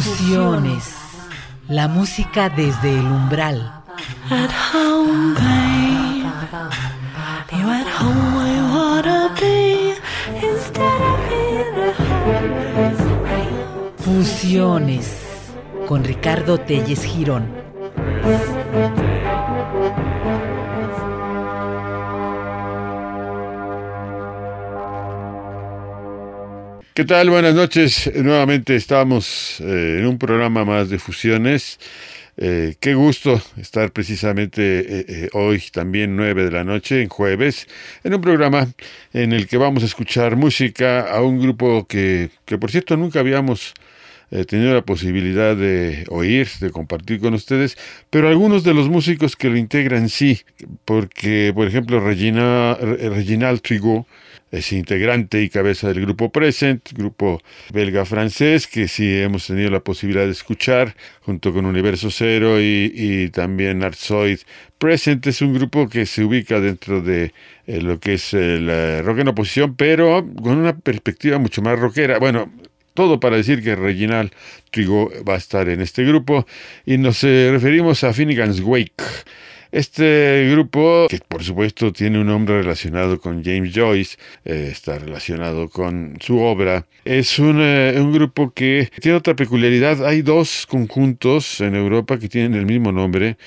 Fusiones. La música desde el umbral. Fusiones. Con Ricardo Telles Girón. ¿Qué tal? Buenas noches. Nuevamente estamos eh, en un programa más de fusiones. Eh, qué gusto estar precisamente eh, hoy también 9 de la noche, en jueves, en un programa en el que vamos a escuchar música a un grupo que, que por cierto nunca habíamos tenido la posibilidad de oír, de compartir con ustedes, pero algunos de los músicos que lo integran sí, porque por ejemplo Regina, Reginald Trigo, es integrante y cabeza del grupo Present, grupo belga-francés que sí hemos tenido la posibilidad de escuchar junto con Universo Cero y, también Artsoid. Present es un grupo que se ubica dentro de eh, lo que es el eh, rock en oposición, pero con una perspectiva mucho más rockera. Bueno, todo para decir que Reginald Trigo va a estar en este grupo y nos eh, referimos a Finnegan's Wake. Este grupo, que por supuesto tiene un nombre relacionado con James Joyce, eh, está relacionado con su obra, es un, eh, un, grupo que tiene otra peculiaridad. Hay dos conjuntos en Europa que tienen el mismo nombre.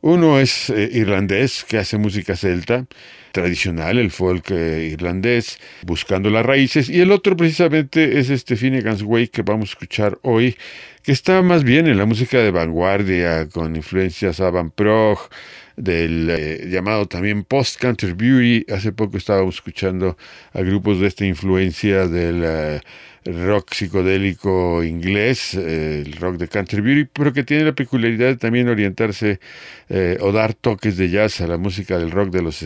Uno es eh, irlandés, que hace música celta, tradicional, el folk irlandés, buscando las raíces, y el otro precisamente es este Finnegan's Wake que vamos a escuchar hoy, que está más bien en la música de vanguardia, con influencias avant prog, del eh, llamado también Post Canterbury. Hace poco estábamos escuchando a grupos de esta influencia del eh, rock psicodélico inglés, eh, el rock de Canterbury, pero que tiene la peculiaridad de también orientarse o dar toques de jazz a la música del rock de los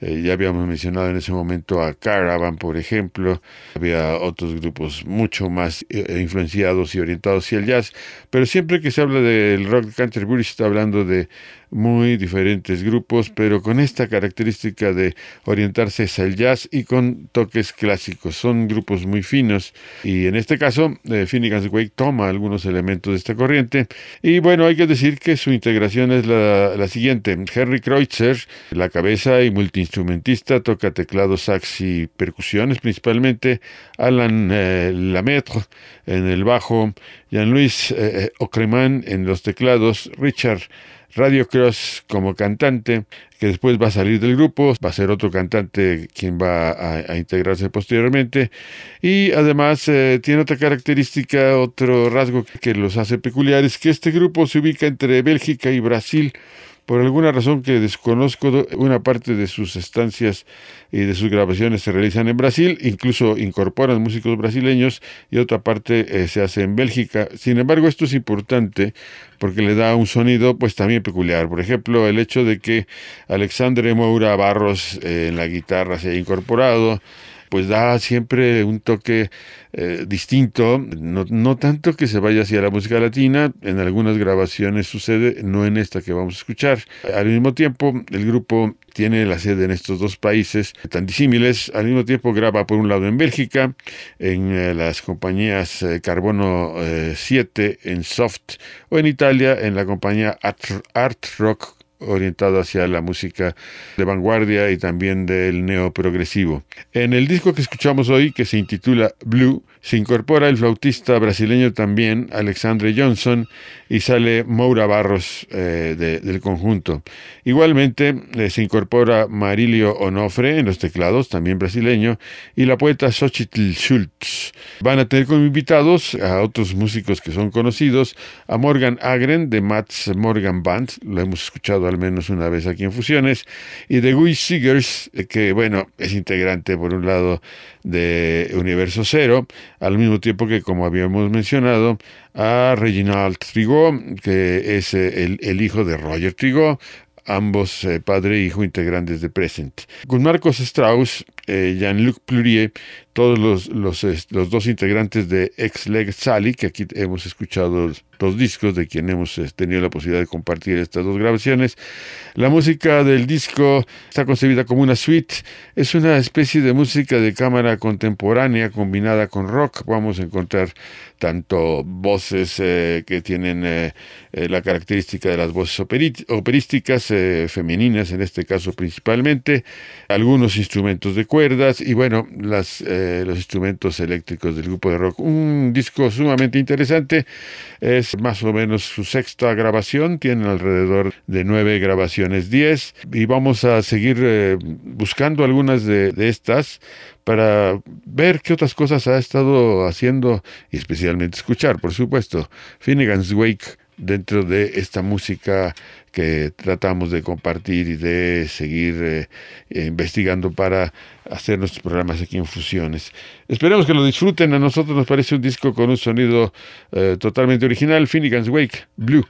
60 ya habíamos mencionado en ese momento a Caravan, por ejemplo. Había otros grupos mucho más influenciados y orientados hacia el jazz, pero siempre que se habla del rock de Canterbury se está hablando de muy diferentes grupos, pero con esta característica de orientarse hacia el jazz y con toques clásicos. Son grupos muy finos y en este caso eh, Finnegan's Wake toma algunos elementos de esta corriente y bueno, hay que decir que su integración es la, siguiente. Henry Kreutzer, la cabeza y multiinstrumentista, toca teclado, sax y percusiones principalmente. Alan eh, Lametre en el bajo, Jean-Louis eh, Ocreman en los teclados, Richard Radio Cross como cantante, que después va a salir del grupo, va a ser otro cantante quien va a, integrarse posteriormente. Y además eh, tiene otra característica, otro rasgo que los hace peculiares, que este grupo se ubica entre Bélgica y Brasil por alguna razón que desconozco, una parte de sus estancias y de sus grabaciones se realizan en Brasil, incluso incorporan músicos brasileños y otra parte eh, se hace en Bélgica. Sin embargo, esto es importante porque le da un sonido pues también peculiar. Por ejemplo, el hecho de que Alexandre Moura Barros eh, en la guitarra se haya incorporado, pues da siempre un toque eh, distinto, no, tanto que se vaya hacia la música latina, en algunas grabaciones sucede, no en esta que vamos a escuchar. Al mismo tiempo, el grupo tiene la sede en estos dos países tan disímiles, al mismo tiempo graba por un lado en Bélgica, en eh, las compañías eh, Carbono 7, en Soft, o en Italia, en la compañía Art, Art Rock orientado hacia la música de vanguardia y también del neoprogresivo. En el disco que escuchamos hoy, que se intitula Blue, se incorpora el flautista brasileño también, Alexandre Johnson, y sale Moura Barros eh, del conjunto. Igualmente eh, se incorpora Marilio Onofre en los teclados, también brasileño, y la poeta Xochitl Schultz. Van a tener como invitados a otros músicos que son conocidos, a Morgan Agren de Mats Morgan Band, lo hemos escuchado al menos una vez aquí en Fusiones, y de Guy Seegers, eh, que bueno, es integrante por un lado de Universo Cero, al mismo tiempo que, como habíamos mencionado, a Reginald Trigo, que es eh, el, el hijo de Roger Trigo, ambos eh, padre e hijo integrantes de Present. Con Marcos Strauss, eh, Jean-Luc Plurier, todos los, los, los, dos integrantes de Ex Leg Sally, que aquí hemos escuchado dos discos de quien hemos eh, tenido la posibilidad de compartir estas dos grabaciones. La música del disco está concebida como una suite, es una especie de música de cámara contemporánea combinada con rock. Vamos a encontrar tanto voces eh, que tienen eh, la característica de las voces operísticas, femeninas en este caso principalmente, algunos instrumentos de cuerdas y bueno, las, los instrumentos eléctricos del grupo de rock. Un disco sumamente interesante. Es más o menos su sexta grabación, tiene alrededor de nueve grabaciones, diez, y vamos a seguir eh, buscando algunas de, estas para ver qué otras cosas ha estado haciendo y especialmente escuchar, por supuesto, Finnegan's Wake dentro de esta música que tratamos de compartir y de seguir eh, investigando para hacer nuestros programas aquí en Fusiones. Esperemos que lo disfruten. A nosotros nos parece un disco con un sonido eh, totalmente original. Finnegan's Wake, Blue.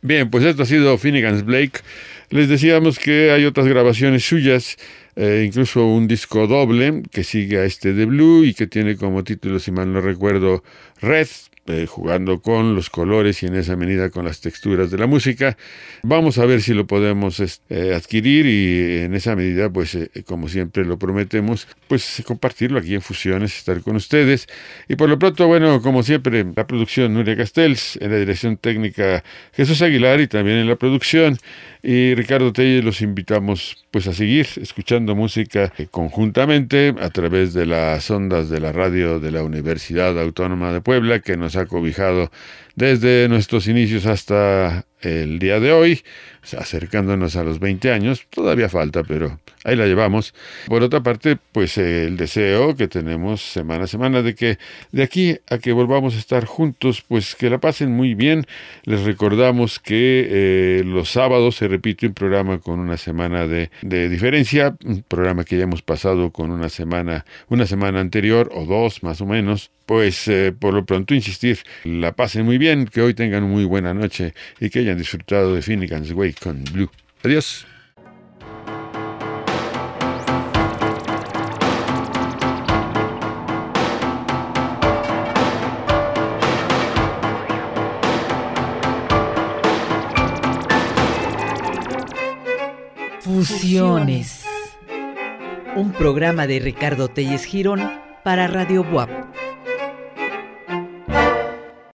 Bien, pues esto ha sido Finnegan's Blake. Les decíamos que hay otras grabaciones suyas, eh, incluso un disco doble que sigue a este de Blue y que tiene como título, si mal no recuerdo, Red, eh, jugando con los colores y en esa medida con las texturas de la música. Vamos a ver si lo podemos este, adquirir y en esa medida, pues eh, como siempre lo prometemos, pues compartirlo aquí en Fusiones, estar con ustedes. Y por lo pronto, bueno, como siempre, la producción Nuria Castells, en la dirección técnica Jesús Aguilar y también en la producción. Y Ricardo Telles los invitamos pues a seguir escuchando música conjuntamente a través de las ondas de la radio de la Universidad Autónoma de Puebla que nos ha cobijado desde nuestros inicios hasta el día de hoy, acercándonos a los 20 años, todavía falta, pero ahí la llevamos. Por otra parte, pues el deseo que tenemos semana a semana de que de aquí a que volvamos a estar juntos, pues que la pasen muy bien. Les recordamos que eh, los sábados se repite un programa con una semana de, de, diferencia, un programa que ya hemos pasado con una semana, una semana anterior o dos más o menos. Pues eh, por lo pronto insistir, la pasen muy bien, que hoy tengan muy buena noche y que hayan disfrutado de Finnegan's Way con Blue. Adiós. Fusiones. Un programa de Ricardo Telles Girón para Radio WAP